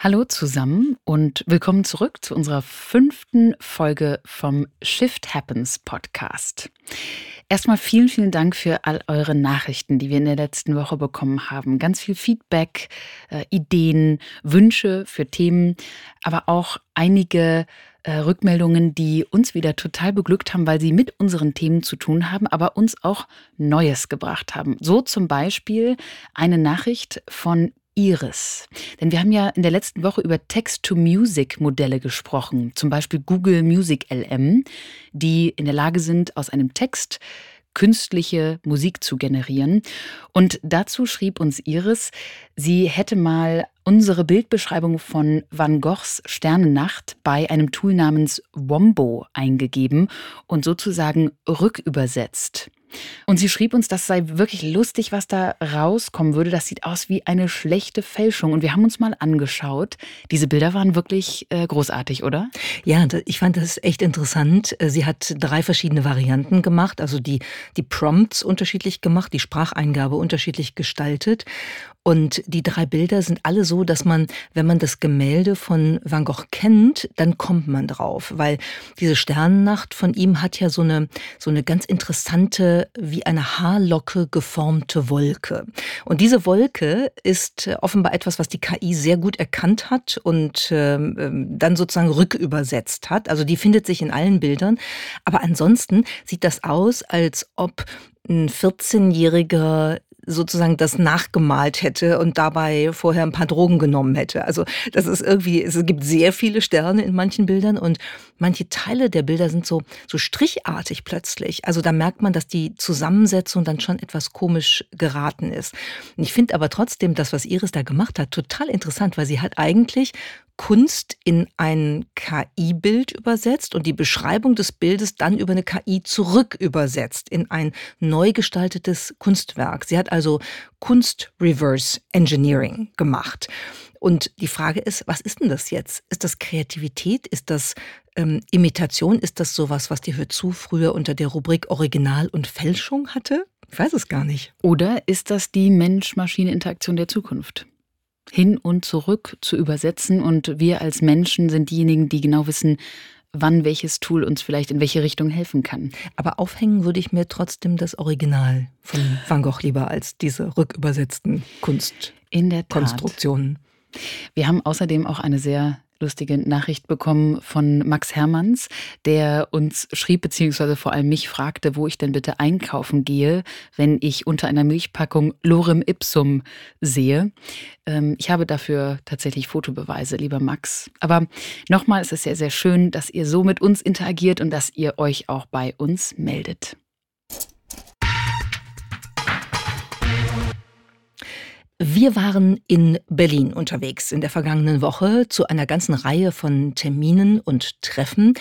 Hallo zusammen und willkommen zurück zu unserer fünften Folge vom Shift Happens Podcast. Erstmal vielen, vielen Dank für all eure Nachrichten, die wir in der letzten Woche bekommen haben. Ganz viel Feedback, äh, Ideen, Wünsche für Themen, aber auch einige äh, Rückmeldungen, die uns wieder total beglückt haben, weil sie mit unseren Themen zu tun haben, aber uns auch Neues gebracht haben. So zum Beispiel eine Nachricht von Iris. Denn wir haben ja in der letzten Woche über Text-to-Music-Modelle gesprochen, zum Beispiel Google Music LM, die in der Lage sind, aus einem Text künstliche Musik zu generieren. Und dazu schrieb uns Iris, sie hätte mal unsere Bildbeschreibung von Van Goghs Sternennacht bei einem Tool namens Wombo eingegeben und sozusagen rückübersetzt. Und sie schrieb uns, das sei wirklich lustig, was da rauskommen würde. Das sieht aus wie eine schlechte Fälschung. Und wir haben uns mal angeschaut. Diese Bilder waren wirklich äh, großartig, oder? Ja, ich fand das echt interessant. Äh, sie hat drei verschiedene Varianten gemacht, also die, die Prompts unterschiedlich gemacht, die Spracheingabe unterschiedlich gestaltet. Und die drei Bilder sind alle so, dass man, wenn man das Gemälde von Van Gogh kennt, dann kommt man drauf, weil diese Sternennacht von ihm hat ja so eine, so eine ganz interessante, wie eine Haarlocke geformte Wolke. Und diese Wolke ist offenbar etwas, was die KI sehr gut erkannt hat und ähm, dann sozusagen rückübersetzt hat. Also die findet sich in allen Bildern. Aber ansonsten sieht das aus, als ob ein 14-jähriger sozusagen das nachgemalt hätte und dabei vorher ein paar Drogen genommen hätte. Also das ist irgendwie, es gibt sehr viele Sterne in manchen Bildern und manche Teile der Bilder sind so, so strichartig plötzlich. Also da merkt man, dass die Zusammensetzung dann schon etwas komisch geraten ist. Und ich finde aber trotzdem das, was Iris da gemacht hat, total interessant, weil sie hat eigentlich Kunst in ein KI-Bild übersetzt und die Beschreibung des Bildes dann über eine KI zurück übersetzt in ein neu gestaltetes Kunstwerk. Sie hat also Kunst-Reverse Engineering gemacht. Und die Frage ist, was ist denn das jetzt? Ist das Kreativität? Ist das ähm, Imitation? Ist das sowas, was die Hörzu früher unter der Rubrik Original und Fälschung hatte? Ich weiß es gar nicht. Oder ist das die Mensch-Maschine-Interaktion der Zukunft? hin und zurück zu übersetzen. Und wir als Menschen sind diejenigen, die genau wissen, wann welches Tool uns vielleicht in welche Richtung helfen kann. Aber aufhängen würde ich mir trotzdem das Original von Van Gogh lieber als diese rückübersetzten Kunstkonstruktionen. Wir haben außerdem auch eine sehr lustige Nachricht bekommen von Max Hermanns, der uns schrieb, beziehungsweise vor allem mich fragte, wo ich denn bitte einkaufen gehe, wenn ich unter einer Milchpackung Lorem Ipsum sehe. Ähm, ich habe dafür tatsächlich Fotobeweise, lieber Max. Aber nochmal, es ist sehr, sehr schön, dass ihr so mit uns interagiert und dass ihr euch auch bei uns meldet. Wir waren in Berlin unterwegs in der vergangenen Woche zu einer ganzen Reihe von Terminen und Treffen,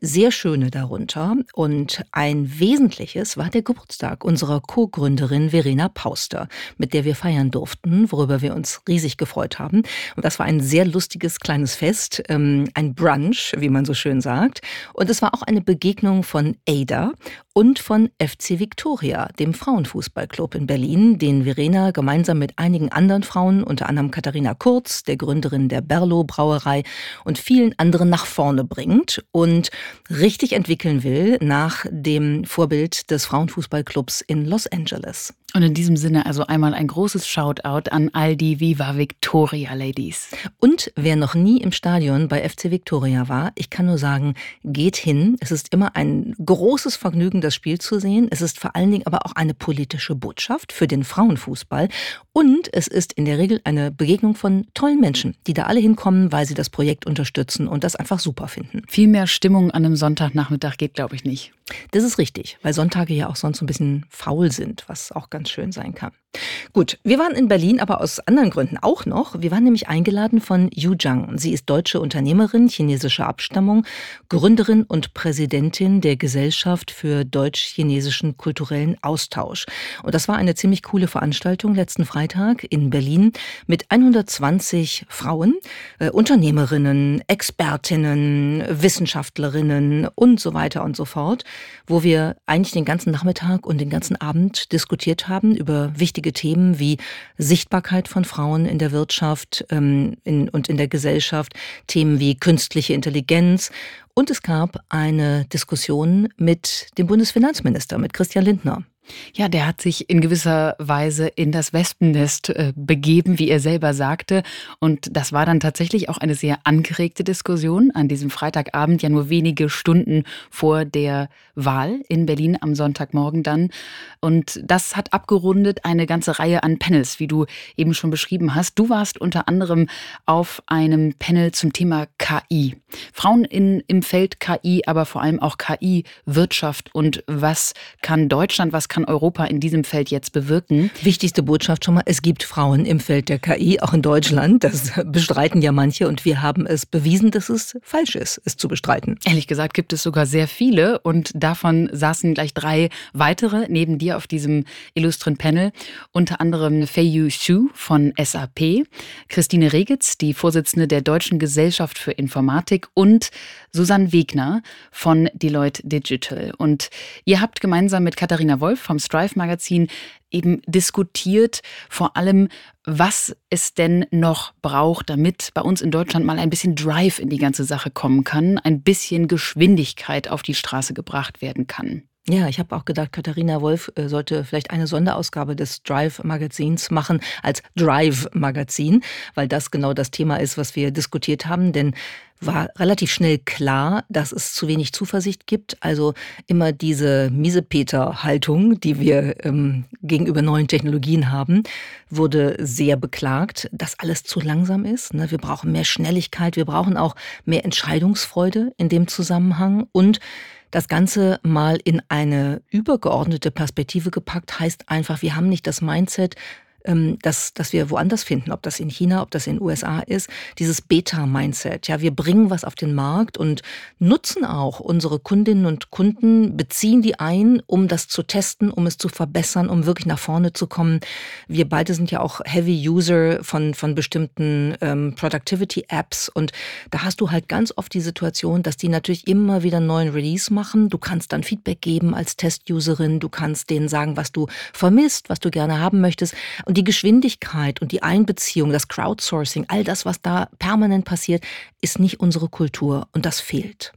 sehr schöne darunter. Und ein wesentliches war der Geburtstag unserer Co-Gründerin Verena Pauster, mit der wir feiern durften, worüber wir uns riesig gefreut haben. Und das war ein sehr lustiges kleines Fest, ähm, ein Brunch, wie man so schön sagt. Und es war auch eine Begegnung von Ada und von FC Victoria, dem Frauenfußballclub in Berlin, den Verena gemeinsam mit einigen anderen Frauen, unter anderem Katharina Kurz, der Gründerin der Berlo Brauerei und vielen anderen nach vorne bringt und richtig entwickeln will nach dem Vorbild des Frauenfußballclubs in Los Angeles. Und in diesem Sinne also einmal ein großes Shoutout an all die Viva Victoria Ladies. Und wer noch nie im Stadion bei FC Victoria war, ich kann nur sagen, geht hin. Es ist immer ein großes Vergnügen, das Spiel zu sehen. Es ist vor allen Dingen aber auch eine politische Botschaft für den Frauenfußball. Und es ist in der Regel eine Begegnung von tollen Menschen, die da alle hinkommen, weil sie das Projekt unterstützen und das einfach super finden. Viel mehr Stimmung an einem Sonntagnachmittag geht, glaube ich, nicht. Das ist richtig, weil Sonntage ja auch sonst so ein bisschen faul sind, was auch ganz schön sein kann. Gut, wir waren in Berlin, aber aus anderen Gründen auch noch. Wir waren nämlich eingeladen von Yu Zhang. Sie ist deutsche Unternehmerin chinesischer Abstammung, Gründerin und Präsidentin der Gesellschaft für deutsch-chinesischen kulturellen Austausch. Und das war eine ziemlich coole Veranstaltung letzten Freitag in Berlin mit 120 Frauen, äh, Unternehmerinnen, Expertinnen, Wissenschaftlerinnen und so weiter und so fort, wo wir eigentlich den ganzen Nachmittag und den ganzen Abend diskutiert haben über wichtige wichtige Themen wie Sichtbarkeit von Frauen in der Wirtschaft ähm, in, und in der Gesellschaft, Themen wie künstliche Intelligenz. Und es gab eine Diskussion mit dem Bundesfinanzminister, mit Christian Lindner. Ja, der hat sich in gewisser Weise in das Wespennest äh, begeben, wie er selber sagte. Und das war dann tatsächlich auch eine sehr angeregte Diskussion an diesem Freitagabend, ja nur wenige Stunden vor der Wahl in Berlin am Sonntagmorgen dann. Und das hat abgerundet eine ganze Reihe an Panels, wie du eben schon beschrieben hast. Du warst unter anderem auf einem Panel zum Thema KI. Frauen in, im Feld KI, aber vor allem auch KI, Wirtschaft und was kann Deutschland, was kann kann Europa in diesem Feld jetzt bewirken? Wichtigste Botschaft schon mal, es gibt Frauen im Feld der KI, auch in Deutschland. Das bestreiten ja manche und wir haben es bewiesen, dass es falsch ist, es zu bestreiten. Ehrlich gesagt gibt es sogar sehr viele und davon saßen gleich drei weitere neben dir auf diesem illustren Panel. Unter anderem Feiyu Xu von SAP, Christine Regitz, die Vorsitzende der Deutschen Gesellschaft für Informatik und Susanne Wegner von Deloitte Digital. Und ihr habt gemeinsam mit Katharina Wolf vom Strive Magazin eben diskutiert, vor allem, was es denn noch braucht, damit bei uns in Deutschland mal ein bisschen Drive in die ganze Sache kommen kann, ein bisschen Geschwindigkeit auf die Straße gebracht werden kann. Ja, ich habe auch gedacht, Katharina Wolf äh, sollte vielleicht eine Sonderausgabe des Drive-Magazins machen als Drive-Magazin, weil das genau das Thema ist, was wir diskutiert haben. Denn war relativ schnell klar, dass es zu wenig Zuversicht gibt. Also immer diese Miesepeter-Haltung, die wir ähm, gegenüber neuen Technologien haben, wurde sehr beklagt, dass alles zu langsam ist. Ne? Wir brauchen mehr Schnelligkeit, wir brauchen auch mehr Entscheidungsfreude in dem Zusammenhang und das Ganze mal in eine übergeordnete Perspektive gepackt heißt einfach, wir haben nicht das Mindset, ähm, dass, dass wir woanders finden, ob das in China, ob das in den USA ist, dieses Beta-Mindset. Ja, wir bringen was auf den Markt und nutzen auch unsere Kundinnen und Kunden, beziehen die ein, um das zu testen, um es zu verbessern, um wirklich nach vorne zu kommen. Wir beide sind ja auch Heavy User von, von bestimmten ähm, Productivity-Apps und da hast du halt ganz oft die Situation, dass die natürlich immer wieder einen neuen Release machen. Du kannst dann Feedback geben als Test-Userin, du kannst denen sagen, was du vermisst, was du gerne haben möchtest. Und die Geschwindigkeit und die Einbeziehung, das Crowdsourcing, all das, was da permanent passiert, ist nicht unsere Kultur und das fehlt.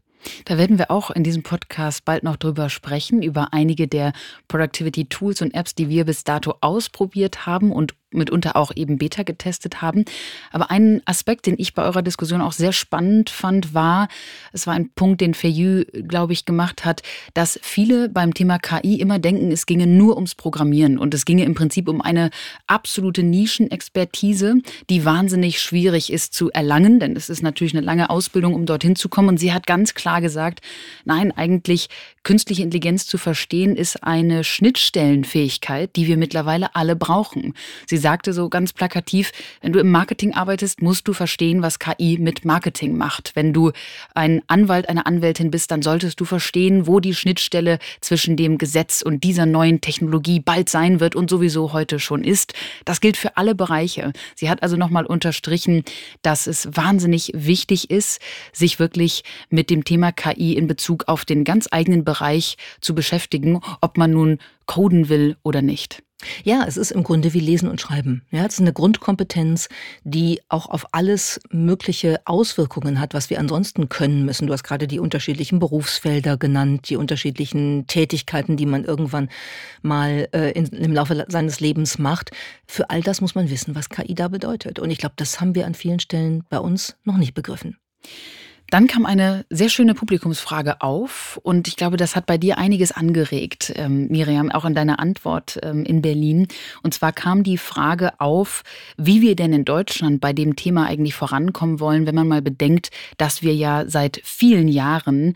Da werden wir auch in diesem Podcast bald noch drüber sprechen, über einige der Productivity Tools und Apps, die wir bis dato ausprobiert haben und mitunter auch eben Beta getestet haben. Aber ein Aspekt, den ich bei eurer Diskussion auch sehr spannend fand, war, es war ein Punkt, den Fayou, glaube ich, gemacht hat, dass viele beim Thema KI immer denken, es ginge nur ums Programmieren und es ginge im Prinzip um eine absolute Nischenexpertise, die wahnsinnig schwierig ist zu erlangen, denn es ist natürlich eine lange Ausbildung, um dorthin zu kommen. Und sie hat ganz klar gesagt, nein, eigentlich künstliche Intelligenz zu verstehen ist eine Schnittstellenfähigkeit, die wir mittlerweile alle brauchen. Sie sagte so ganz plakativ, wenn du im Marketing arbeitest, musst du verstehen, was KI mit Marketing macht. Wenn du ein Anwalt, eine Anwältin bist, dann solltest du verstehen, wo die Schnittstelle zwischen dem Gesetz und dieser neuen Technologie bald sein wird und sowieso heute schon ist. Das gilt für alle Bereiche. Sie hat also nochmal unterstrichen, dass es wahnsinnig wichtig ist, sich wirklich mit dem Thema KI in Bezug auf den ganz eigenen Bereich zu beschäftigen, ob man nun coden will oder nicht. Ja, es ist im Grunde wie Lesen und Schreiben. Ja, es ist eine Grundkompetenz, die auch auf alles mögliche Auswirkungen hat, was wir ansonsten können müssen. Du hast gerade die unterschiedlichen Berufsfelder genannt, die unterschiedlichen Tätigkeiten, die man irgendwann mal äh, in, im Laufe seines Lebens macht. Für all das muss man wissen, was KI da bedeutet. Und ich glaube, das haben wir an vielen Stellen bei uns noch nicht begriffen. Dann kam eine sehr schöne Publikumsfrage auf und ich glaube, das hat bei dir einiges angeregt, ähm, Miriam, auch in deiner Antwort ähm, in Berlin. Und zwar kam die Frage auf, wie wir denn in Deutschland bei dem Thema eigentlich vorankommen wollen, wenn man mal bedenkt, dass wir ja seit vielen Jahren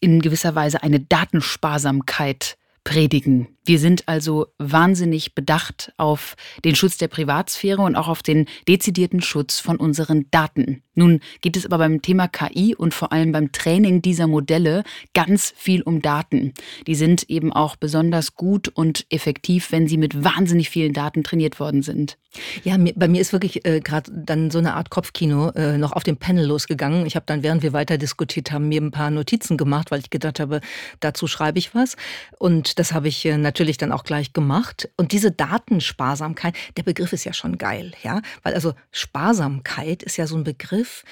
in gewisser Weise eine Datensparsamkeit predigen. Wir sind also wahnsinnig bedacht auf den Schutz der Privatsphäre und auch auf den dezidierten Schutz von unseren Daten. Nun geht es aber beim Thema KI und vor allem beim Training dieser Modelle ganz viel um Daten. Die sind eben auch besonders gut und effektiv, wenn sie mit wahnsinnig vielen Daten trainiert worden sind. Ja, bei mir ist wirklich äh, gerade dann so eine Art Kopfkino äh, noch auf dem Panel losgegangen. Ich habe dann, während wir weiter diskutiert haben, mir ein paar Notizen gemacht, weil ich gedacht habe, dazu schreibe ich was. Und das habe ich äh, natürlich dann auch gleich gemacht. Und diese Datensparsamkeit, der Begriff ist ja schon geil, ja, weil also Sparsamkeit ist ja so ein Begriff,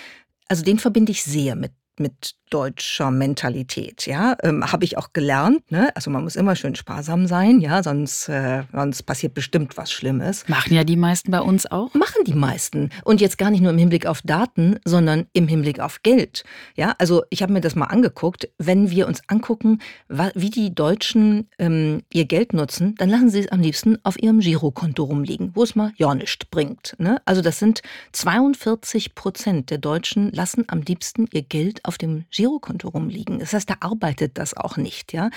also den verbinde ich sehr mit mit deutscher Mentalität, ja, ähm, habe ich auch gelernt. Ne? Also man muss immer schön sparsam sein, ja, sonst, äh, sonst passiert bestimmt was Schlimmes. Machen ja die meisten bei uns auch. Machen die meisten und jetzt gar nicht nur im Hinblick auf Daten, sondern im Hinblick auf Geld. Ja, also ich habe mir das mal angeguckt. Wenn wir uns angucken, wie die Deutschen ähm, ihr Geld nutzen, dann lassen sie es am liebsten auf ihrem Girokonto rumliegen, wo es mal ja nichts bringt. Ne? Also das sind 42 Prozent der Deutschen lassen am liebsten ihr Geld auf dem Girokonto rumliegen. Das heißt, da arbeitet das auch nicht, ja.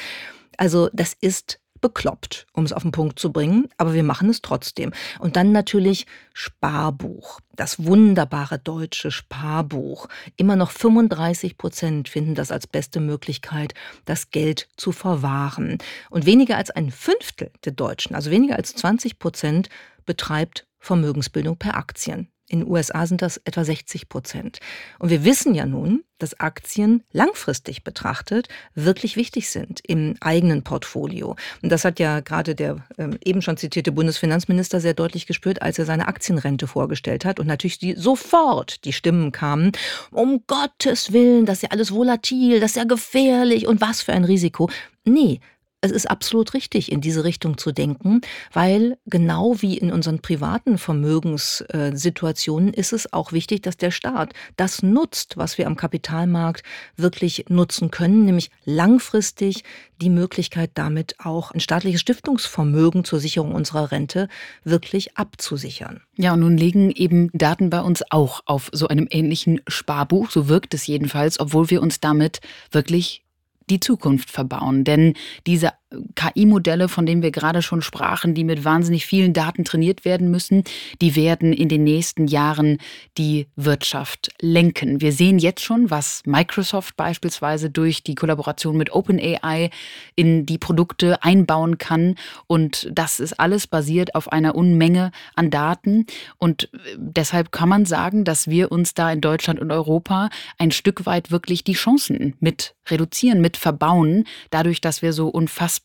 Also das ist bekloppt, um es auf den Punkt zu bringen, aber wir machen es trotzdem. Und dann natürlich Sparbuch, das wunderbare deutsche Sparbuch. Immer noch 35 Prozent finden das als beste Möglichkeit, das Geld zu verwahren. Und weniger als ein Fünftel der Deutschen, also weniger als 20 Prozent, betreibt Vermögensbildung per Aktien. In den USA sind das etwa 60 Prozent. Und wir wissen ja nun, dass Aktien langfristig betrachtet wirklich wichtig sind im eigenen Portfolio. Und das hat ja gerade der ähm, eben schon zitierte Bundesfinanzminister sehr deutlich gespürt, als er seine Aktienrente vorgestellt hat und natürlich die, sofort die Stimmen kamen, um Gottes Willen, das ist ja alles volatil, das ist ja gefährlich und was für ein Risiko. Nee, es ist absolut richtig, in diese Richtung zu denken, weil genau wie in unseren privaten Vermögenssituationen ist es auch wichtig, dass der Staat das nutzt, was wir am Kapitalmarkt wirklich nutzen können, nämlich langfristig die Möglichkeit damit auch ein staatliches Stiftungsvermögen zur Sicherung unserer Rente wirklich abzusichern. Ja, und nun liegen eben Daten bei uns auch auf so einem ähnlichen Sparbuch, so wirkt es jedenfalls, obwohl wir uns damit wirklich die Zukunft verbauen. Denn diese KI-Modelle, von denen wir gerade schon sprachen, die mit wahnsinnig vielen Daten trainiert werden müssen, die werden in den nächsten Jahren die Wirtschaft lenken. Wir sehen jetzt schon, was Microsoft beispielsweise durch die Kollaboration mit OpenAI in die Produkte einbauen kann. Und das ist alles basiert auf einer Unmenge an Daten. Und deshalb kann man sagen, dass wir uns da in Deutschland und Europa ein Stück weit wirklich die Chancen mit reduzieren, mit verbauen, dadurch, dass wir so unfassbar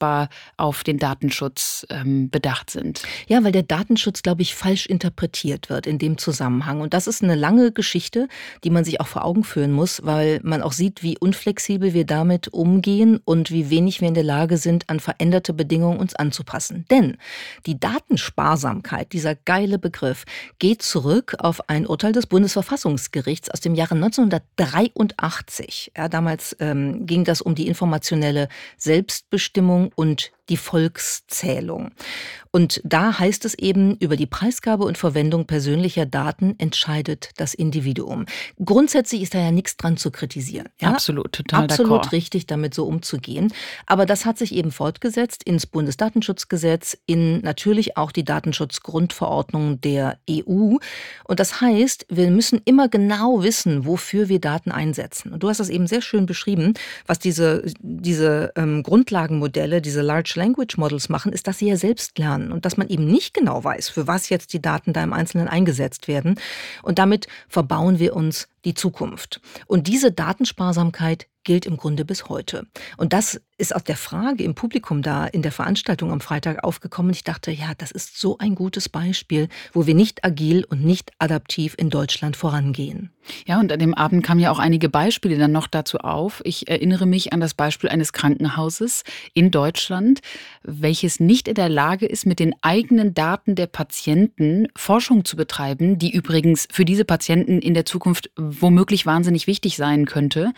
auf den Datenschutz ähm, bedacht sind. Ja, weil der Datenschutz, glaube ich, falsch interpretiert wird in dem Zusammenhang. Und das ist eine lange Geschichte, die man sich auch vor Augen führen muss, weil man auch sieht, wie unflexibel wir damit umgehen und wie wenig wir in der Lage sind, an veränderte Bedingungen uns anzupassen. Denn die Datensparsamkeit, dieser geile Begriff, geht zurück auf ein Urteil des Bundesverfassungsgerichts aus dem Jahre 1983. Ja, damals ähm, ging das um die informationelle Selbstbestimmung und die Volkszählung. Und da heißt es eben, über die Preisgabe und Verwendung persönlicher Daten entscheidet das Individuum. Grundsätzlich ist da ja nichts dran zu kritisieren. Ja? Absolut, total Absolut richtig, damit so umzugehen. Aber das hat sich eben fortgesetzt ins Bundesdatenschutzgesetz, in natürlich auch die Datenschutzgrundverordnung der EU. Und das heißt, wir müssen immer genau wissen, wofür wir Daten einsetzen. Und du hast das eben sehr schön beschrieben, was diese, diese ähm, Grundlagenmodelle, diese Large Language Models machen, ist, dass sie ja selbst lernen und dass man eben nicht genau weiß, für was jetzt die Daten da im Einzelnen eingesetzt werden. Und damit verbauen wir uns die Zukunft. Und diese Datensparsamkeit gilt im Grunde bis heute. Und das ist aus der Frage im Publikum da in der Veranstaltung am Freitag aufgekommen. Ich dachte, ja, das ist so ein gutes Beispiel, wo wir nicht agil und nicht adaptiv in Deutschland vorangehen. Ja, und an dem Abend kamen ja auch einige Beispiele dann noch dazu auf. Ich erinnere mich an das Beispiel eines Krankenhauses in Deutschland, welches nicht in der Lage ist, mit den eigenen Daten der Patienten Forschung zu betreiben, die übrigens für diese Patienten in der Zukunft womöglich wahnsinnig wichtig sein könnte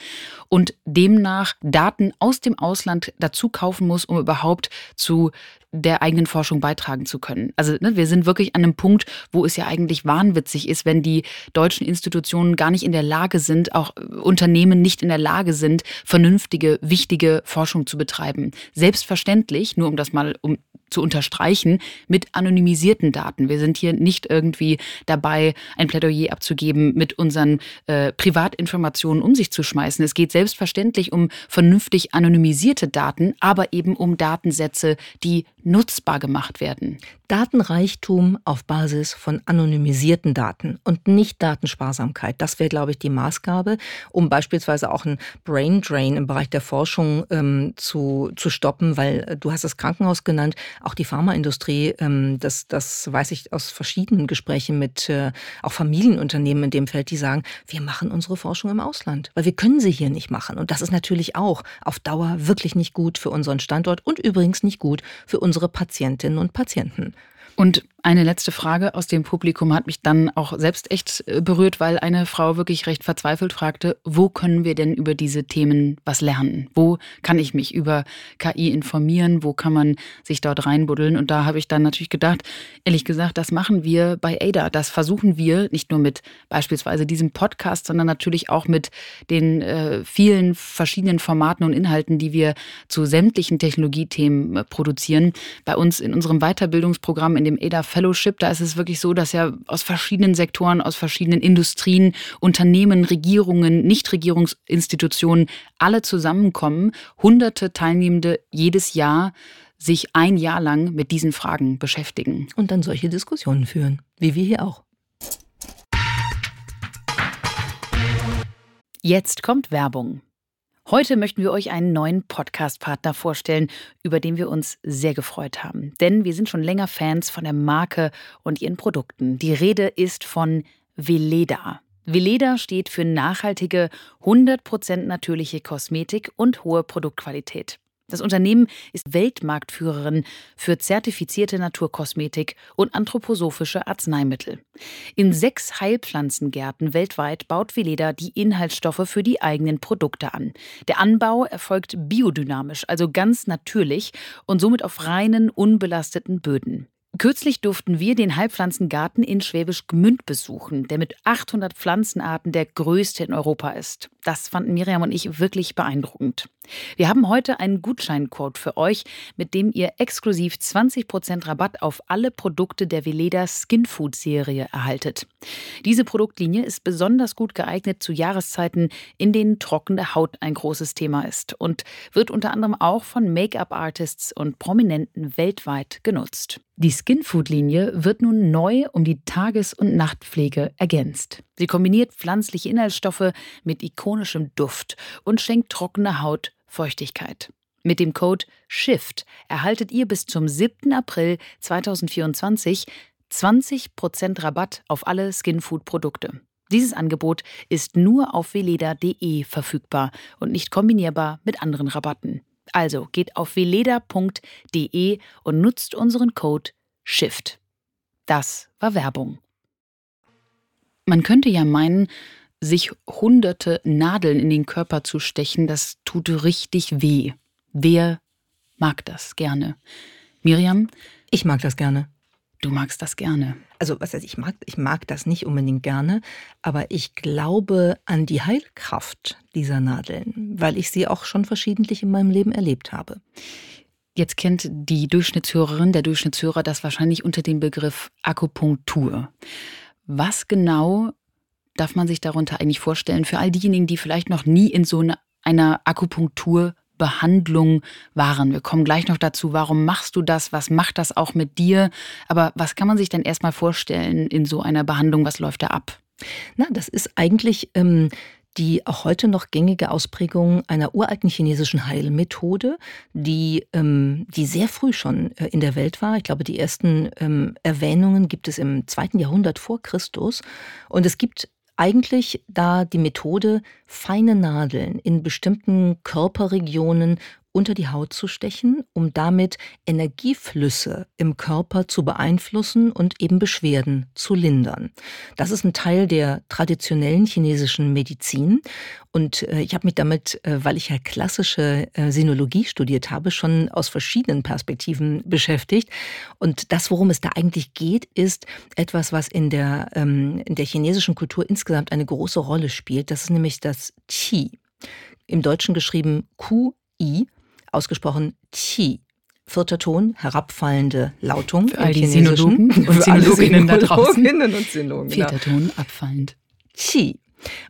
und demnach Daten aus dem Ausland dazu kaufen muss, um überhaupt zu der eigenen Forschung beitragen zu können. Also ne, wir sind wirklich an einem Punkt, wo es ja eigentlich wahnwitzig ist, wenn die deutschen Institutionen gar nicht in der Lage sind, auch Unternehmen nicht in der Lage sind, vernünftige, wichtige Forschung zu betreiben. Selbstverständlich, nur um das mal um zu unterstreichen, mit anonymisierten Daten. Wir sind hier nicht irgendwie dabei, ein Plädoyer abzugeben, mit unseren äh, Privatinformationen um sich zu schmeißen. Es geht selbstverständlich um vernünftig anonymisierte Daten, aber eben um Datensätze, die nutzbar gemacht werden. Datenreichtum auf Basis von anonymisierten Daten und nicht Datensparsamkeit. Das wäre, glaube ich, die Maßgabe, um beispielsweise auch ein Brain Drain im Bereich der Forschung ähm, zu, zu stoppen, weil äh, du hast das Krankenhaus genannt, auch die Pharmaindustrie, ähm, das, das weiß ich aus verschiedenen Gesprächen mit äh, auch Familienunternehmen in dem Feld, die sagen, wir machen unsere Forschung im Ausland, weil wir können sie hier nicht machen. Und das ist natürlich auch auf Dauer wirklich nicht gut für unseren Standort und übrigens nicht gut für unsere Patientinnen und Patienten. Und eine letzte Frage aus dem Publikum hat mich dann auch selbst echt äh, berührt, weil eine Frau wirklich recht verzweifelt fragte, wo können wir denn über diese Themen was lernen? Wo kann ich mich über KI informieren? Wo kann man sich dort reinbuddeln? Und da habe ich dann natürlich gedacht, ehrlich gesagt, das machen wir bei ADA. Das versuchen wir nicht nur mit beispielsweise diesem Podcast, sondern natürlich auch mit den äh, vielen verschiedenen Formaten und Inhalten, die wir zu sämtlichen Technologiethemen äh, produzieren. Bei uns in unserem Weiterbildungsprogramm in dem ADA Fellowship, da ist es wirklich so, dass ja aus verschiedenen Sektoren, aus verschiedenen Industrien, Unternehmen, Regierungen, Nichtregierungsinstitutionen alle zusammenkommen, hunderte Teilnehmende jedes Jahr sich ein Jahr lang mit diesen Fragen beschäftigen. Und dann solche Diskussionen führen, wie wir hier auch. Jetzt kommt Werbung. Heute möchten wir euch einen neuen Podcast-Partner vorstellen, über den wir uns sehr gefreut haben. Denn wir sind schon länger Fans von der Marke und ihren Produkten. Die Rede ist von Veleda. Veleda steht für nachhaltige, 100% natürliche Kosmetik und hohe Produktqualität. Das Unternehmen ist Weltmarktführerin für zertifizierte Naturkosmetik und anthroposophische Arzneimittel. In sechs Heilpflanzengärten weltweit baut Veleda die Inhaltsstoffe für die eigenen Produkte an. Der Anbau erfolgt biodynamisch, also ganz natürlich und somit auf reinen, unbelasteten Böden. Kürzlich durften wir den Heilpflanzengarten in Schwäbisch Gmünd besuchen, der mit 800 Pflanzenarten der größte in Europa ist. Das fanden Miriam und ich wirklich beeindruckend. Wir haben heute einen Gutscheincode für euch, mit dem ihr exklusiv 20% Rabatt auf alle Produkte der Veleda Skin Food Serie erhaltet. Diese Produktlinie ist besonders gut geeignet zu Jahreszeiten, in denen trockene Haut ein großes Thema ist und wird unter anderem auch von Make-up-Artists und Prominenten weltweit genutzt. Die Skinfood-Linie wird nun neu um die Tages- und Nachtpflege ergänzt. Sie kombiniert pflanzliche Inhaltsstoffe mit ikonischem Duft und schenkt trockene Haut Feuchtigkeit. Mit dem Code SHIFT erhaltet ihr bis zum 7. April 2024 20% Rabatt auf alle Skinfood-Produkte. Dieses Angebot ist nur auf veleda.de verfügbar und nicht kombinierbar mit anderen Rabatten. Also geht auf veleda.de und nutzt unseren Code SHIFT. Das war Werbung. Man könnte ja meinen, sich hunderte Nadeln in den Körper zu stechen, das tut richtig weh. Wer mag das gerne? Miriam? Ich mag das gerne. Du magst das gerne. Also, was heißt, ich mag, ich mag das nicht unbedingt gerne, aber ich glaube an die Heilkraft dieser Nadeln, weil ich sie auch schon verschiedentlich in meinem Leben erlebt habe. Jetzt kennt die Durchschnittshörerin, der Durchschnittshörer das wahrscheinlich unter dem Begriff Akupunktur. Was genau darf man sich darunter eigentlich vorstellen für all diejenigen, die vielleicht noch nie in so einer Akupunkturbehandlung waren? Wir kommen gleich noch dazu, warum machst du das? Was macht das auch mit dir? Aber was kann man sich denn erstmal vorstellen in so einer Behandlung? Was läuft da ab? Na, das ist eigentlich ähm, die auch heute noch gängige Ausprägung einer uralten chinesischen Heilmethode, die, ähm, die sehr früh schon äh, in der Welt war. Ich glaube, die ersten ähm, Erwähnungen gibt es im zweiten Jahrhundert vor Christus. Und es gibt eigentlich da die Methode, feine Nadeln in bestimmten Körperregionen unter die Haut zu stechen, um damit Energieflüsse im Körper zu beeinflussen und eben Beschwerden zu lindern. Das ist ein Teil der traditionellen chinesischen Medizin. Und äh, ich habe mich damit, äh, weil ich ja klassische äh, Sinologie studiert habe, schon aus verschiedenen Perspektiven beschäftigt. Und das, worum es da eigentlich geht, ist etwas, was in der, ähm, in der chinesischen Kultur insgesamt eine große Rolle spielt. Das ist nämlich das Qi. Im Deutschen geschrieben Qi ausgesprochen Qi. Vierter Ton, herabfallende Lautung. Für all die Sinologen und Sinologinnen da draußen. Und Vierter Ton, abfallend. Qi.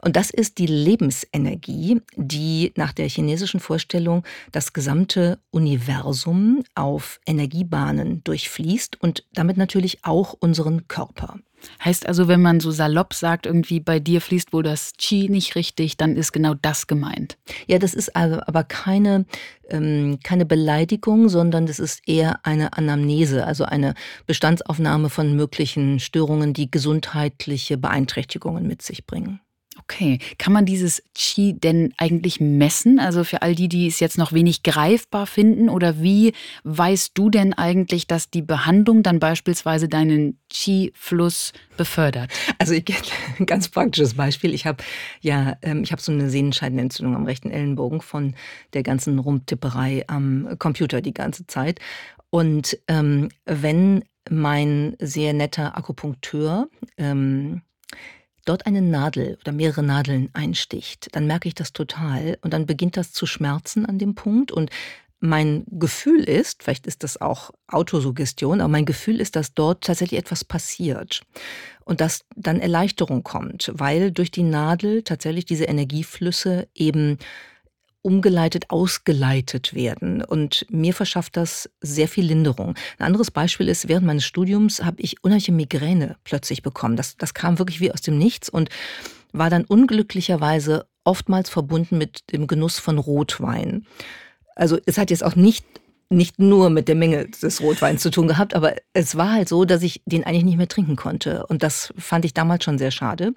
Und das ist die Lebensenergie, die nach der chinesischen Vorstellung das gesamte Universum auf Energiebahnen durchfließt und damit natürlich auch unseren Körper. Heißt also, wenn man so salopp sagt, irgendwie bei dir fließt wohl das Qi nicht richtig, dann ist genau das gemeint. Ja, das ist aber keine, ähm, keine Beleidigung, sondern das ist eher eine Anamnese, also eine Bestandsaufnahme von möglichen Störungen, die gesundheitliche Beeinträchtigungen mit sich bringen. Okay, kann man dieses Qi denn eigentlich messen? Also für all die, die es jetzt noch wenig greifbar finden, oder wie weißt du denn eigentlich, dass die Behandlung dann beispielsweise deinen Qi-Fluss befördert? Also ich ein ganz praktisches Beispiel. Ich habe ja, ähm, ich habe so eine Sehnenscheidenentzündung am rechten Ellenbogen von der ganzen Rumtipperei am Computer die ganze Zeit. Und ähm, wenn mein sehr netter Akupunkteur ähm, dort eine Nadel oder mehrere Nadeln einsticht, dann merke ich das total und dann beginnt das zu schmerzen an dem Punkt. Und mein Gefühl ist, vielleicht ist das auch Autosuggestion, aber mein Gefühl ist, dass dort tatsächlich etwas passiert und dass dann Erleichterung kommt, weil durch die Nadel tatsächlich diese Energieflüsse eben umgeleitet, ausgeleitet werden. Und mir verschafft das sehr viel Linderung. Ein anderes Beispiel ist, während meines Studiums habe ich unheimliche Migräne plötzlich bekommen. Das, das kam wirklich wie aus dem Nichts und war dann unglücklicherweise oftmals verbunden mit dem Genuss von Rotwein. Also es hat jetzt auch nicht nicht nur mit der Menge des Rotweins zu tun gehabt, aber es war halt so, dass ich den eigentlich nicht mehr trinken konnte. Und das fand ich damals schon sehr schade.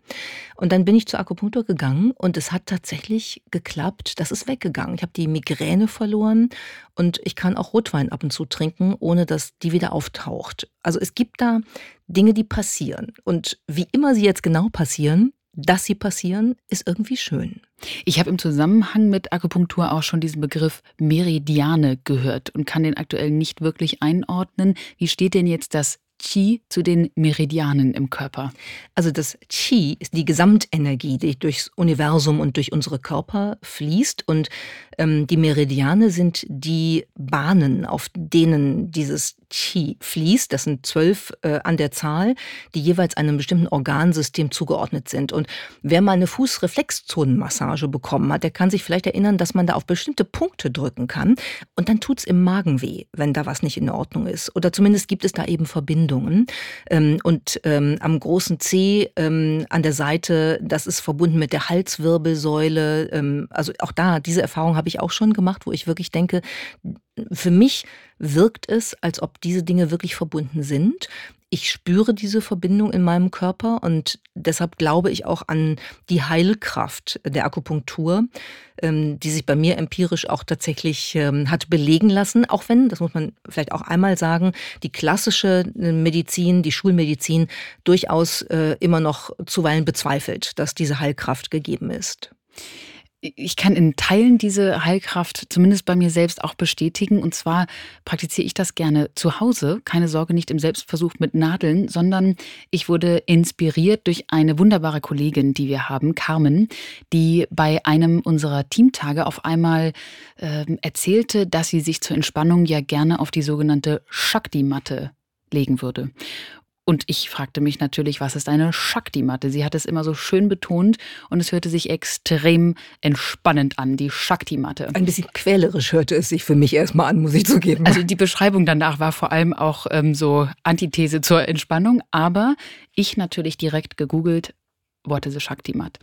Und dann bin ich zur Akupunktur gegangen und es hat tatsächlich geklappt. Das ist weggegangen. Ich habe die Migräne verloren und ich kann auch Rotwein ab und zu trinken, ohne dass die wieder auftaucht. Also es gibt da Dinge, die passieren. Und wie immer sie jetzt genau passieren, dass sie passieren, ist irgendwie schön. Ich habe im Zusammenhang mit Akupunktur auch schon diesen Begriff Meridiane gehört und kann den aktuell nicht wirklich einordnen. Wie steht denn jetzt das Qi zu den Meridianen im Körper? Also das Qi ist die Gesamtenergie, die durchs Universum und durch unsere Körper fließt. Und ähm, die Meridiane sind die Bahnen, auf denen dieses Qi fließt. Das sind zwölf äh, an der Zahl, die jeweils einem bestimmten Organsystem zugeordnet sind. Und wer mal eine Fußreflexzonenmassage bekommen hat, der kann sich vielleicht erinnern, dass man da auf bestimmte Punkte drücken kann. Und dann tut es im Magen weh, wenn da was nicht in Ordnung ist. Oder zumindest gibt es da eben Verbindungen. Ähm, und ähm, am großen C ähm, an der Seite, das ist verbunden mit der Halswirbelsäule. Ähm, also auch da, diese Erfahrung habe ich auch schon gemacht, wo ich wirklich denke, für mich wirkt es, als ob diese Dinge wirklich verbunden sind. Ich spüre diese Verbindung in meinem Körper und deshalb glaube ich auch an die Heilkraft der Akupunktur, ähm, die sich bei mir empirisch auch tatsächlich ähm, hat belegen lassen. Auch wenn, das muss man vielleicht auch einmal sagen, die klassische äh, Medizin, die Schulmedizin durchaus äh, immer noch zuweilen bezweifelt, dass diese Heilkraft gegeben ist ich kann in Teilen diese Heilkraft zumindest bei mir selbst auch bestätigen. Und zwar praktiziere ich das gerne zu Hause. Keine Sorge, nicht im Selbstversuch mit Nadeln, sondern ich wurde inspiriert durch eine wunderbare Kollegin, die wir haben, Carmen, die bei einem unserer Teamtage auf einmal äh, erzählte, dass sie sich zur Entspannung ja gerne auf die sogenannte Shakti-Matte legen würde. Und ich fragte mich natürlich, was ist eine Shakti-Matte? Sie hat es immer so schön betont und es hörte sich extrem entspannend an, die Shakti-Matte. Ein bisschen quälerisch hörte es sich für mich erstmal an, muss ich zugeben. Also die Beschreibung danach war vor allem auch ähm, so Antithese zur Entspannung, aber ich natürlich direkt gegoogelt, what is a Shakti-Mat?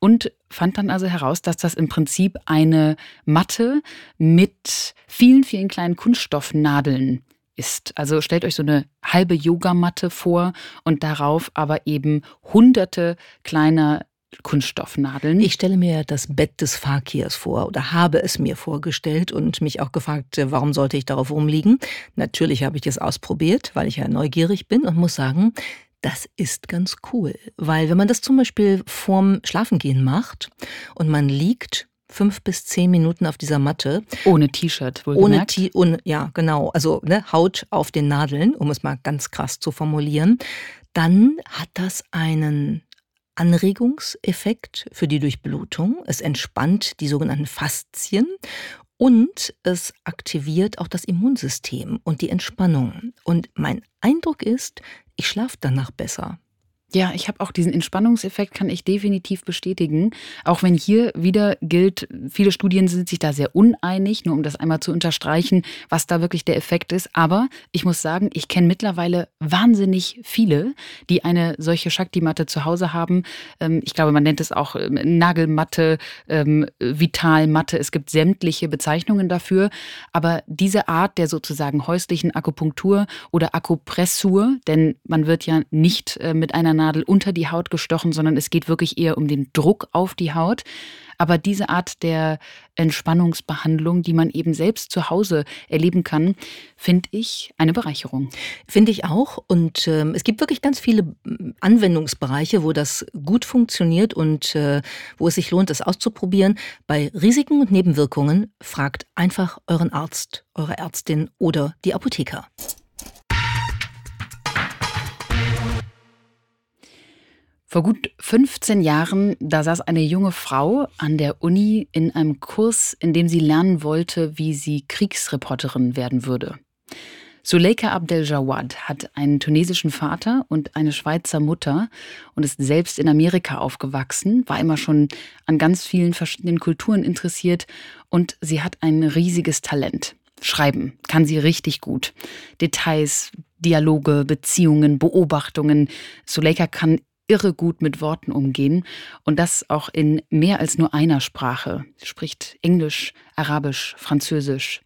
Und fand dann also heraus, dass das im Prinzip eine Matte mit vielen, vielen kleinen Kunststoffnadeln ist. Also stellt euch so eine halbe Yogamatte vor und darauf aber eben hunderte kleiner Kunststoffnadeln. Ich stelle mir das Bett des Fakirs vor oder habe es mir vorgestellt und mich auch gefragt, warum sollte ich darauf rumliegen. Natürlich habe ich das ausprobiert, weil ich ja neugierig bin und muss sagen, das ist ganz cool. Weil wenn man das zum Beispiel vorm Schlafengehen macht und man liegt fünf bis zehn Minuten auf dieser Matte. Ohne T-Shirt, wohl ohne T ohne, Ja, genau. Also ne, Haut auf den Nadeln, um es mal ganz krass zu formulieren. Dann hat das einen Anregungseffekt für die Durchblutung. Es entspannt die sogenannten Faszien und es aktiviert auch das Immunsystem und die Entspannung. Und mein Eindruck ist, ich schlafe danach besser. Ja, ich habe auch diesen Entspannungseffekt, kann ich definitiv bestätigen. Auch wenn hier wieder gilt, viele Studien sind sich da sehr uneinig, nur um das einmal zu unterstreichen, was da wirklich der Effekt ist. Aber ich muss sagen, ich kenne mittlerweile wahnsinnig viele, die eine solche Shakti-Matte zu Hause haben. Ähm, ich glaube, man nennt es auch ähm, Nagelmatte, ähm, Vitalmatte. Es gibt sämtliche Bezeichnungen dafür. Aber diese Art der sozusagen häuslichen Akupunktur oder Akupressur, denn man wird ja nicht äh, mit einer Nadel unter die Haut gestochen, sondern es geht wirklich eher um den Druck auf die Haut. Aber diese Art der Entspannungsbehandlung, die man eben selbst zu Hause erleben kann, finde ich eine Bereicherung. Finde ich auch. Und äh, es gibt wirklich ganz viele Anwendungsbereiche, wo das gut funktioniert und äh, wo es sich lohnt, das auszuprobieren. Bei Risiken und Nebenwirkungen fragt einfach euren Arzt, eure Ärztin oder die Apotheker. Vor gut 15 Jahren, da saß eine junge Frau an der Uni in einem Kurs, in dem sie lernen wollte, wie sie Kriegsreporterin werden würde. Suleika Abdel-Jawad hat einen tunesischen Vater und eine Schweizer Mutter und ist selbst in Amerika aufgewachsen, war immer schon an ganz vielen verschiedenen Kulturen interessiert und sie hat ein riesiges Talent. Schreiben kann sie richtig gut. Details, Dialoge, Beziehungen, Beobachtungen. Suleika kann irre gut mit Worten umgehen und das auch in mehr als nur einer Sprache. Sie spricht Englisch, Arabisch, Französisch.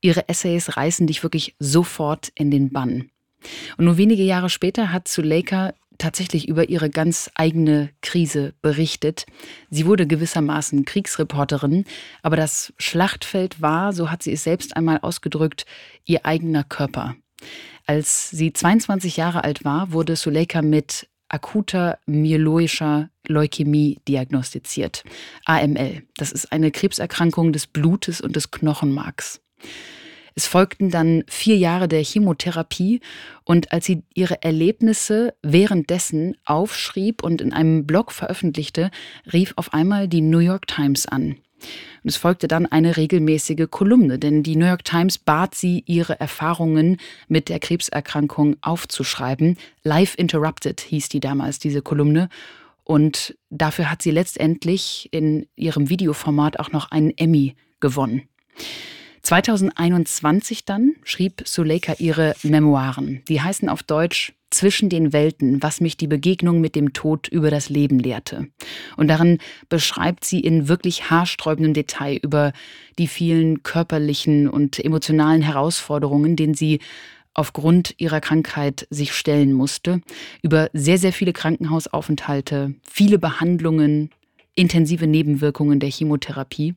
Ihre Essays reißen dich wirklich sofort in den Bann. Und nur wenige Jahre später hat Suleika tatsächlich über ihre ganz eigene Krise berichtet. Sie wurde gewissermaßen Kriegsreporterin, aber das Schlachtfeld war, so hat sie es selbst einmal ausgedrückt, ihr eigener Körper. Als sie 22 Jahre alt war, wurde Suleika mit akuter myeloischer Leukämie diagnostiziert. AML. Das ist eine Krebserkrankung des Blutes und des Knochenmarks. Es folgten dann vier Jahre der Chemotherapie und als sie ihre Erlebnisse währenddessen aufschrieb und in einem Blog veröffentlichte, rief auf einmal die New York Times an. Und es folgte dann eine regelmäßige Kolumne, denn die New York Times bat sie, ihre Erfahrungen mit der Krebserkrankung aufzuschreiben. Live Interrupted hieß die damals, diese Kolumne. Und dafür hat sie letztendlich in ihrem Videoformat auch noch einen Emmy gewonnen. 2021 dann schrieb Suleika ihre Memoiren. Die heißen auf Deutsch zwischen den Welten, was mich die Begegnung mit dem Tod über das Leben lehrte. Und darin beschreibt sie in wirklich haarsträubendem Detail über die vielen körperlichen und emotionalen Herausforderungen, denen sie aufgrund ihrer Krankheit sich stellen musste, über sehr, sehr viele Krankenhausaufenthalte, viele Behandlungen, intensive Nebenwirkungen der Chemotherapie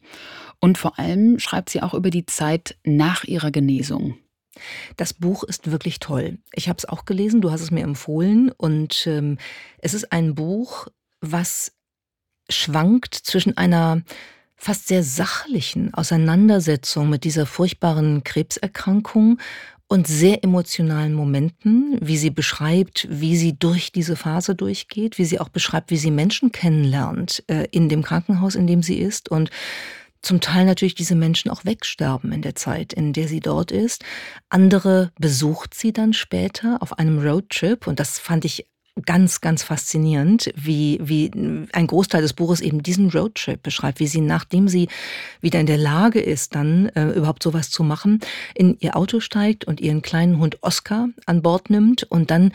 und vor allem schreibt sie auch über die Zeit nach ihrer Genesung. Das Buch ist wirklich toll. Ich habe es auch gelesen, du hast es mir empfohlen und ähm, es ist ein Buch, was schwankt zwischen einer fast sehr sachlichen Auseinandersetzung mit dieser furchtbaren Krebserkrankung und sehr emotionalen Momenten, wie sie beschreibt, wie sie durch diese Phase durchgeht, wie sie auch beschreibt, wie sie Menschen kennenlernt äh, in dem Krankenhaus, in dem sie ist und zum Teil natürlich diese Menschen auch wegsterben in der Zeit, in der sie dort ist. Andere besucht sie dann später auf einem Roadtrip und das fand ich ganz, ganz faszinierend, wie, wie ein Großteil des Buches eben diesen Roadtrip beschreibt, wie sie, nachdem sie wieder in der Lage ist, dann äh, überhaupt sowas zu machen, in ihr Auto steigt und ihren kleinen Hund Oscar an Bord nimmt und dann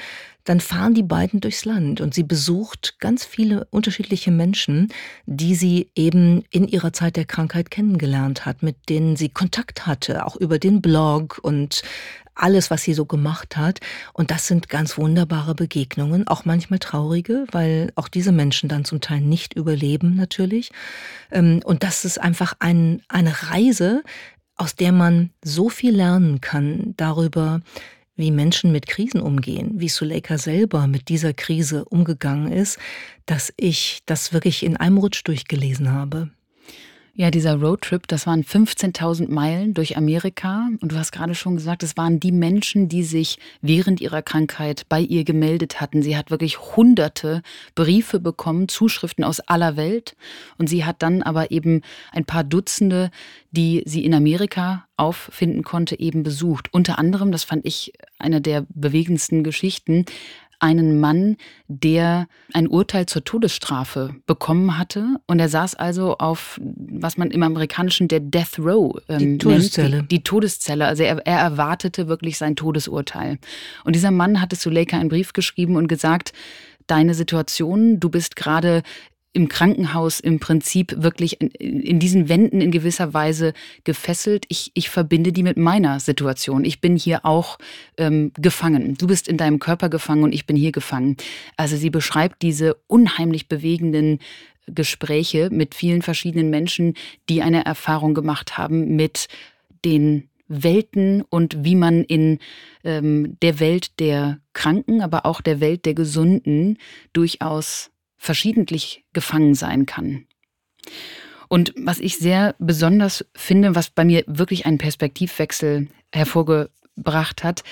dann fahren die beiden durchs Land und sie besucht ganz viele unterschiedliche Menschen, die sie eben in ihrer Zeit der Krankheit kennengelernt hat, mit denen sie Kontakt hatte, auch über den Blog und alles, was sie so gemacht hat. Und das sind ganz wunderbare Begegnungen, auch manchmal traurige, weil auch diese Menschen dann zum Teil nicht überleben natürlich. Ähm, und das ist einfach ein, eine Reise, aus der man so viel lernen kann darüber, wie Menschen mit Krisen umgehen, wie Suleika selber mit dieser Krise umgegangen ist, dass ich das wirklich in einem Rutsch durchgelesen habe. Ja, dieser Roadtrip, das waren 15.000 Meilen durch Amerika. Und du hast gerade schon gesagt, es waren die Menschen, die sich während ihrer Krankheit bei ihr gemeldet hatten. Sie hat wirklich hunderte Briefe bekommen, Zuschriften aus aller Welt. Und sie hat dann aber eben ein paar Dutzende, die sie in Amerika auffinden konnte, eben besucht. Unter anderem, das fand ich eine der bewegendsten Geschichten, einen Mann, der ein Urteil zur Todesstrafe bekommen hatte. Und er saß also auf, was man im Amerikanischen der Death Row ähm, die Todeszelle. Nennt, die, die, Todeszelle. Also er, er erwartete wirklich sein Todesurteil. Und dieser Mann hatte Suleika einen Brief geschrieben und gesagt, deine Situation, du bist gerade im Krankenhaus im Prinzip wirklich in, in, diesen Wänden in gewisser Weise gefesselt. Ich, ich verbinde die mit meiner Situation. Ich bin hier auch ähm, gefangen. Du bist in deinem Körper gefangen und ich bin hier gefangen. Also sie beschreibt diese unheimlich bewegenden Gespräche mit vielen verschiedenen Menschen, die eine Erfahrung gemacht haben mit den Welten und wie man in ähm, der Welt der Kranken, aber auch der Welt der Gesunden durchaus verschiedentlich gefangen sein kann. Und was ich sehr besonders finde, was bei mir wirklich einen Perspektivwechsel hervorgebracht hat,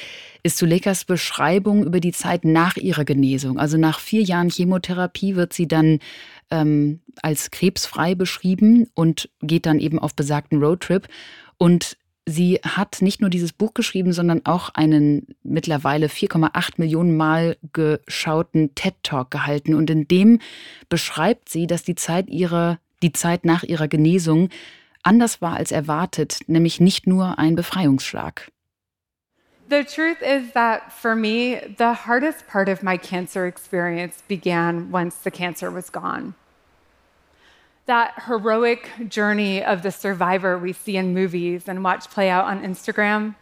ist Sulekas Beschreibung über die Zeit nach ihrer Genesung. Also nach vier Jahren Chemotherapie wird sie dann ähm, als krebsfrei beschrieben und geht dann eben auf besagten Roadtrip. Und Sie hat nicht nur dieses Buch geschrieben, sondern auch einen mittlerweile 4,8 Millionen Mal geschauten TED Talk gehalten. Und in dem beschreibt sie, dass die Zeit ihrer, die Zeit nach ihrer Genesung anders war als erwartet, nämlich nicht nur ein Befreiungsschlag. The truth is that for me, the hardest part of my cancer experience began once the cancer was gone. That heroic journey of the survivor we see in movies and watch play out on Instagram,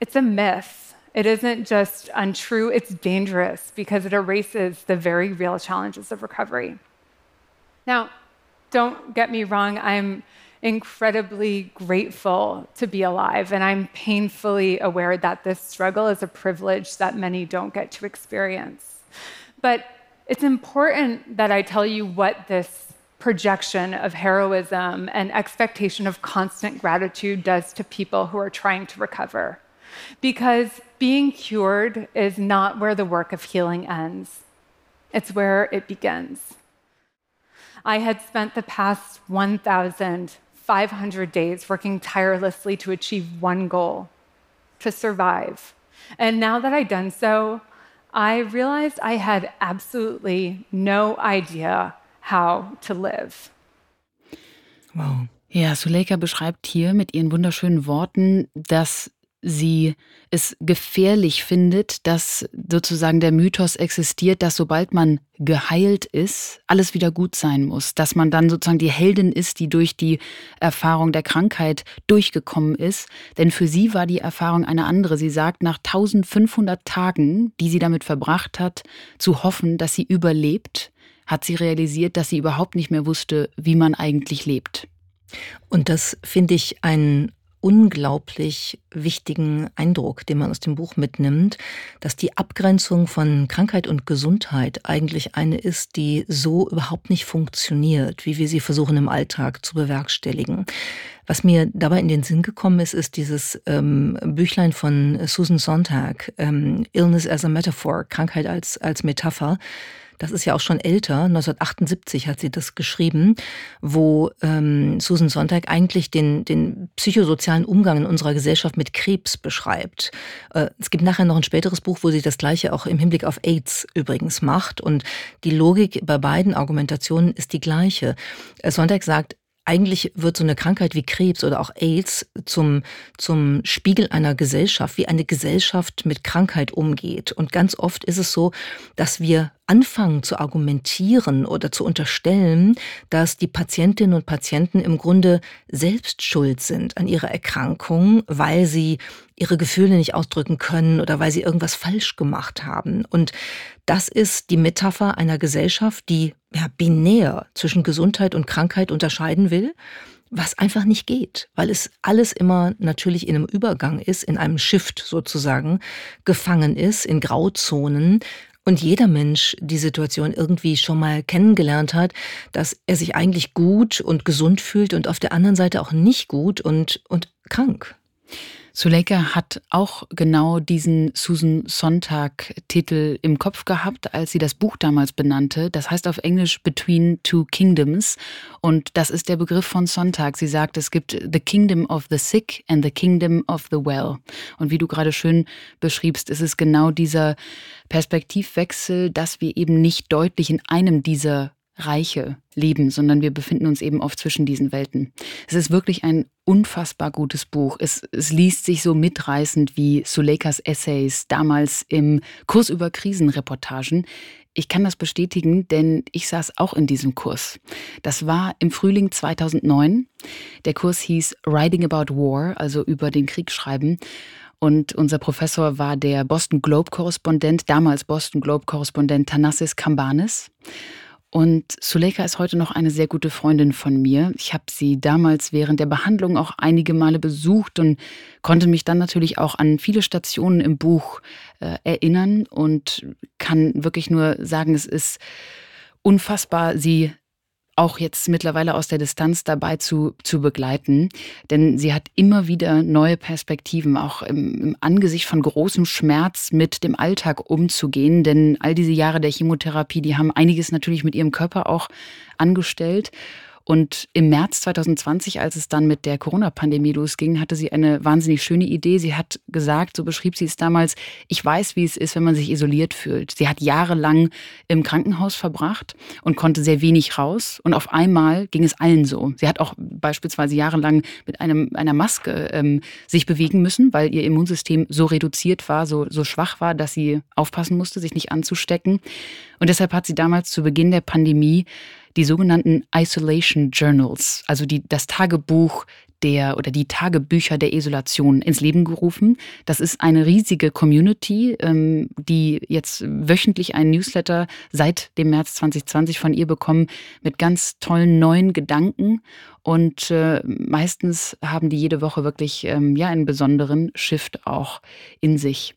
it's a myth. It isn't just untrue, it's dangerous because it erases the very real challenges of recovery. Now, don't get me wrong, I'm incredibly grateful to be alive, and I'm painfully aware that this struggle is a privilege that many don't get to experience. But it's important that I tell you what this projection of heroism and expectation of constant gratitude does to people who are trying to recover. Because being cured is not where the work of healing ends, it's where it begins. I had spent the past 1,500 days working tirelessly to achieve one goal to survive. And now that I'd done so, I realized I had absolutely no idea how to live. Wow. Ja, Suleika beschreibt hier mit ihren wunderschönen Worten, dass sie es gefährlich findet, dass sozusagen der Mythos existiert, dass sobald man geheilt ist, alles wieder gut sein muss, dass man dann sozusagen die Heldin ist, die durch die Erfahrung der Krankheit durchgekommen ist. Denn für sie war die Erfahrung eine andere. Sie sagt, nach 1500 Tagen, die sie damit verbracht hat, zu hoffen, dass sie überlebt, hat sie realisiert, dass sie überhaupt nicht mehr wusste, wie man eigentlich lebt. Und das finde ich einen unglaublich wichtigen Eindruck, den man aus dem Buch mitnimmt, dass die Abgrenzung von Krankheit und Gesundheit eigentlich eine ist, die so überhaupt nicht funktioniert, wie wir sie versuchen im Alltag zu bewerkstelligen. Was mir dabei in den Sinn gekommen ist, ist dieses ähm, Büchlein von Susan Sontag, ähm, Illness as a Metaphor, Krankheit als, als Metapher das ist ja auch schon älter, 1978 hat sie das geschrieben, wo ähm, Susan Sontag eigentlich den, den psychosozialen Umgang in unserer Gesellschaft mit Krebs beschreibt. Äh, es gibt nachher noch ein späteres Buch, wo sie das gleiche auch im Hinblick auf AIDS übrigens macht. Und die Logik bei beiden Argumentationen ist die gleiche. Äh, Sontag sagt, eigentlich wird so eine Krankheit wie Krebs oder auch AIDS zum, zum Spiegel einer Gesellschaft, wie eine Gesellschaft mit Krankheit umgeht. Und ganz oft ist es so, dass wir anfangen zu argumentieren oder zu unterstellen, dass die Patientinnen und Patienten im Grunde selbst schuld sind an ihrer Erkrankung, weil sie ihre Gefühle nicht ausdrücken können oder weil sie irgendwas falsch gemacht haben. Und das ist die Metapher einer Gesellschaft, die ja, binär zwischen Gesundheit und Krankheit unterscheiden will was einfach nicht geht, weil es alles immer natürlich in einem Übergang ist, in einem Shift sozusagen, gefangen ist, in Grauzonen und jeder Mensch die Situation irgendwie schon mal kennengelernt hat, dass er sich eigentlich gut und gesund fühlt und auf der anderen Seite auch nicht gut und, und krank. Suleika hat auch genau diesen Susan Sontag-Titel im Kopf gehabt, als sie das Buch damals benannte. Das heißt auf Englisch Between Two Kingdoms. Und das ist der Begriff von Sontag. Sie sagt, es gibt The Kingdom of the Sick and the Kingdom of the Well. Und wie du gerade schön beschriebst, ist es genau dieser Perspektivwechsel, dass wir eben nicht deutlich in einem dieser Reiche leben, sondern wir befinden uns eben oft zwischen diesen Welten. Es ist wirklich ein unfassbar gutes Buch. Es, es liest sich so mitreißend wie Suleikas Essays damals im Kurs über Krisenreportagen. Ich kann das bestätigen, denn ich saß auch in diesem Kurs. Das war im Frühling 2009. Der Kurs hieß Writing About War, also über den Krieg schreiben. Und unser Professor war der Boston Globe-Korrespondent, damals Boston Globe-Korrespondent Thanassis Kambanis. Und Suleika ist heute noch eine sehr gute Freundin von mir. Ich habe sie damals während der Behandlung auch einige Male besucht und konnte mich dann natürlich auch an viele Stationen im Buch äh, erinnern und kann wirklich nur sagen, es ist unfassbar, sie auch jetzt mittlerweile aus der Distanz dabei zu, zu begleiten. Denn sie hat immer wieder neue Perspektiven, auch im, im, Angesicht von großem Schmerz mit dem Alltag umzugehen. Denn all diese Jahre der Chemotherapie, die haben einiges natürlich mit ihrem Körper auch angestellt. Und im März 2020, als es dann mit der Corona-Pandemie losging, hatte sie eine wahnsinnig schöne Idee. Sie hat gesagt, so beschrieb sie es damals, ich weiß, wie es ist, wenn man sich isoliert fühlt. Sie hat jahrelang im Krankenhaus verbracht und konnte sehr wenig raus. Und auf einmal ging es allen so. Sie hat auch beispielsweise jahrelang mit einem, einer Maske ähm, sich bewegen müssen, weil ihr Immunsystem so reduziert war, so, so schwach war, dass sie aufpassen musste, sich nicht anzustecken. Und deshalb hat sie damals zu Beginn der Pandemie die sogenannten Isolation Journals, also die, das Tagebuch der oder die Tagebücher der Isolation ins Leben gerufen. Das ist eine riesige Community, ähm, die jetzt wöchentlich einen Newsletter seit dem März 2020 von ihr bekommen mit ganz tollen neuen Gedanken. Und äh, meistens haben die jede Woche wirklich ähm, ja einen besonderen Shift auch in sich.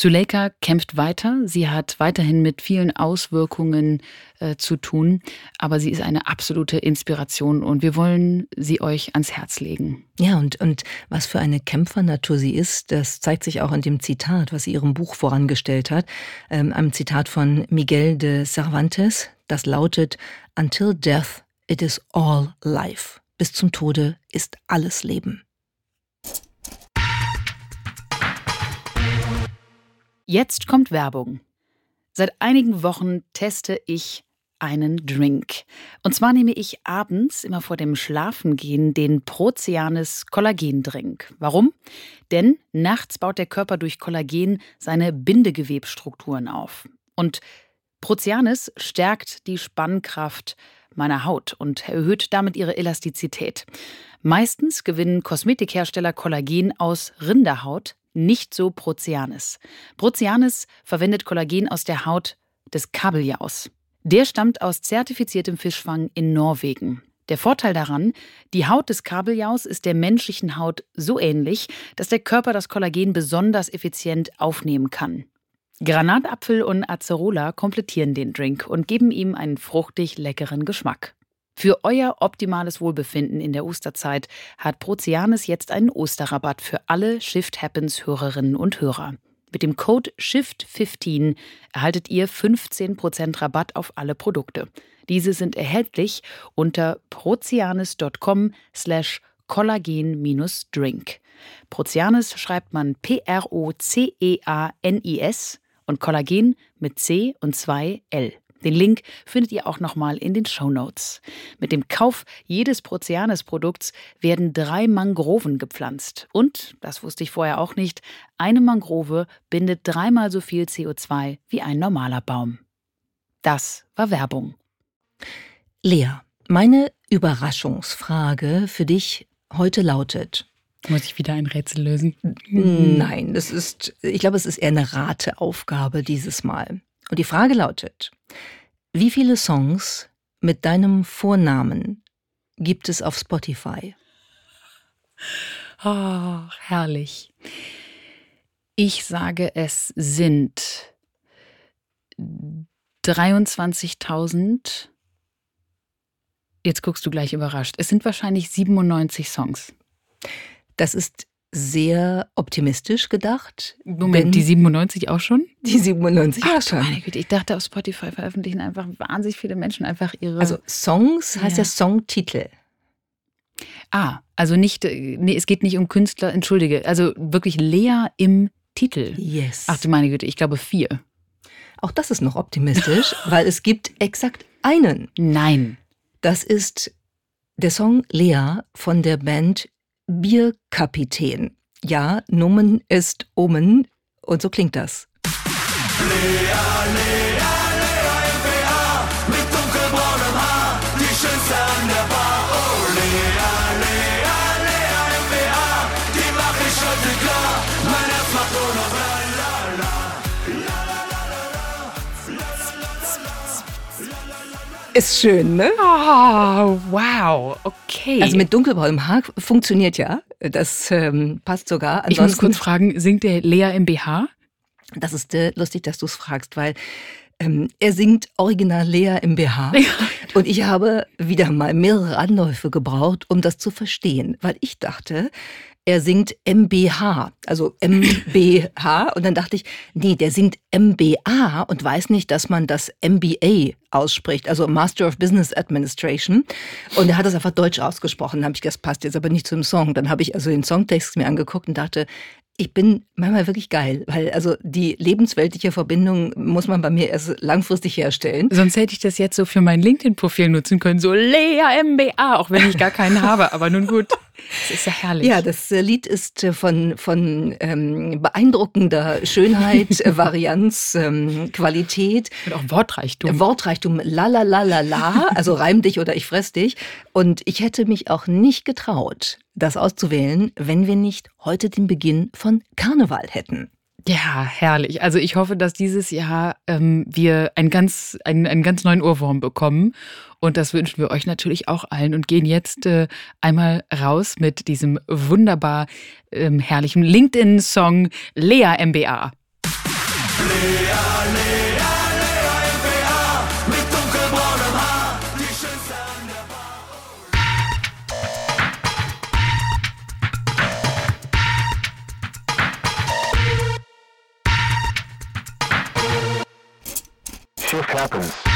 Suleika kämpft weiter. Sie hat weiterhin mit vielen Auswirkungen äh, zu tun, aber sie ist eine absolute Inspiration und wir wollen sie euch ans Herz legen. Ja, und, und was für eine Kämpfernatur sie ist, das zeigt sich auch in dem Zitat, was sie ihrem Buch vorangestellt hat. Ähm, einem Zitat von Miguel de Cervantes, das lautet: Until death, it is all life. Bis zum Tode ist alles Leben. Jetzt kommt Werbung. Seit einigen Wochen teste ich einen Drink. Und zwar nehme ich abends, immer vor dem Schlafengehen, den Proceanis Kollagendrink. Warum? Denn nachts baut der Körper durch Kollagen seine Bindegewebstrukturen auf. Und Proceanis stärkt die Spannkraft meiner Haut und erhöht damit ihre Elastizität. Meistens gewinnen Kosmetikhersteller Kollagen aus Rinderhaut, nicht so Proceanis. Proceanis verwendet Kollagen aus der Haut des Kabeljaus. Der stammt aus zertifiziertem Fischfang in Norwegen. Der Vorteil daran, die Haut des Kabeljaus ist der menschlichen Haut so ähnlich, dass der Körper das Kollagen besonders effizient aufnehmen kann. Granatapfel und Acerola komplettieren den Drink und geben ihm einen fruchtig leckeren Geschmack. Für euer optimales Wohlbefinden in der Osterzeit hat Proceanis jetzt einen Osterrabatt für alle Shift Happens Hörerinnen und Hörer. Mit dem Code SHIFT15 erhaltet ihr 15% Rabatt auf alle Produkte. Diese sind erhältlich unter proceanis.com slash kollagen-drink. Proceanis schreibt man P-R-O-C-E-A-N-I-S und Kollagen mit C und 2 L. Den Link findet ihr auch nochmal in den Show Notes. Mit dem Kauf jedes Proceanes-Produkts werden drei Mangroven gepflanzt. Und, das wusste ich vorher auch nicht, eine Mangrove bindet dreimal so viel CO2 wie ein normaler Baum. Das war Werbung. Lea, meine Überraschungsfrage für dich heute lautet. Muss ich wieder ein Rätsel lösen? Nein, das ist, ich glaube, es ist eher eine Rateaufgabe dieses Mal. Und die Frage lautet, wie viele Songs mit deinem Vornamen gibt es auf Spotify? Oh, herrlich. Ich sage, es sind 23.000. Jetzt guckst du gleich überrascht. Es sind wahrscheinlich 97 Songs. Das ist sehr optimistisch gedacht. Moment, die 97 auch schon? Die 97 Ach, auch schon. Meine Güte, ich dachte, auf Spotify veröffentlichen einfach wahnsinnig viele Menschen einfach ihre. Also Songs heißt ja, ja Songtitel. Ah, also nicht, äh, nee, es geht nicht um Künstler, entschuldige, also wirklich Lea im Titel. Yes. Ach du meine Güte, ich glaube vier. Auch das ist noch optimistisch, weil es gibt exakt einen. Nein. Das ist der Song Lea von der Band Bierkapitän. Ja, Nomen ist Omen und so klingt das. Lea, Lea Ist schön, ne? Oh, wow, okay. Also mit dunkelbraunem Haar funktioniert ja. Das ähm, passt sogar. Ansonsten, ich muss kurz fragen, singt der Lea im BH? Das ist äh, lustig, dass du es fragst, weil ähm, er singt original Lea im BH. Ja. Und ich habe wieder mal mehrere Anläufe gebraucht, um das zu verstehen, weil ich dachte, er singt MBH, also MBH. Und dann dachte ich, nee, der singt MBA und weiß nicht, dass man das MBA ausspricht, also Master of Business Administration. Und er hat das einfach deutsch ausgesprochen. Dann habe ich, das passt jetzt aber nicht zum Song. Dann habe ich also den Songtext mir angeguckt und dachte, ich bin manchmal wirklich geil, weil also die lebensweltliche Verbindung muss man bei mir erst langfristig herstellen. Sonst hätte ich das jetzt so für mein LinkedIn-Profil nutzen können, so Lea MBA, auch wenn ich gar keinen habe, aber nun gut. Das ist ja herrlich. Ja, das äh, Lied ist äh, von, von ähm, beeindruckender Schönheit, äh, Varianz, ähm, Qualität. Und auch Wortreichtum. Wortreichtum, la la la la la, also reim dich oder ich fress dich. Und ich hätte mich auch nicht getraut, das auszuwählen, wenn wir nicht heute den Beginn von Karneval hätten. Ja, herrlich. Also ich hoffe, dass dieses Jahr ähm, wir einen ganz, einen, einen ganz neuen Ohrwurm bekommen. Und das wünschen wir euch natürlich auch allen und gehen jetzt äh, einmal raus mit diesem wunderbar ähm, herrlichen LinkedIn-Song Lea MBA. Lea, Lea. Shift happens.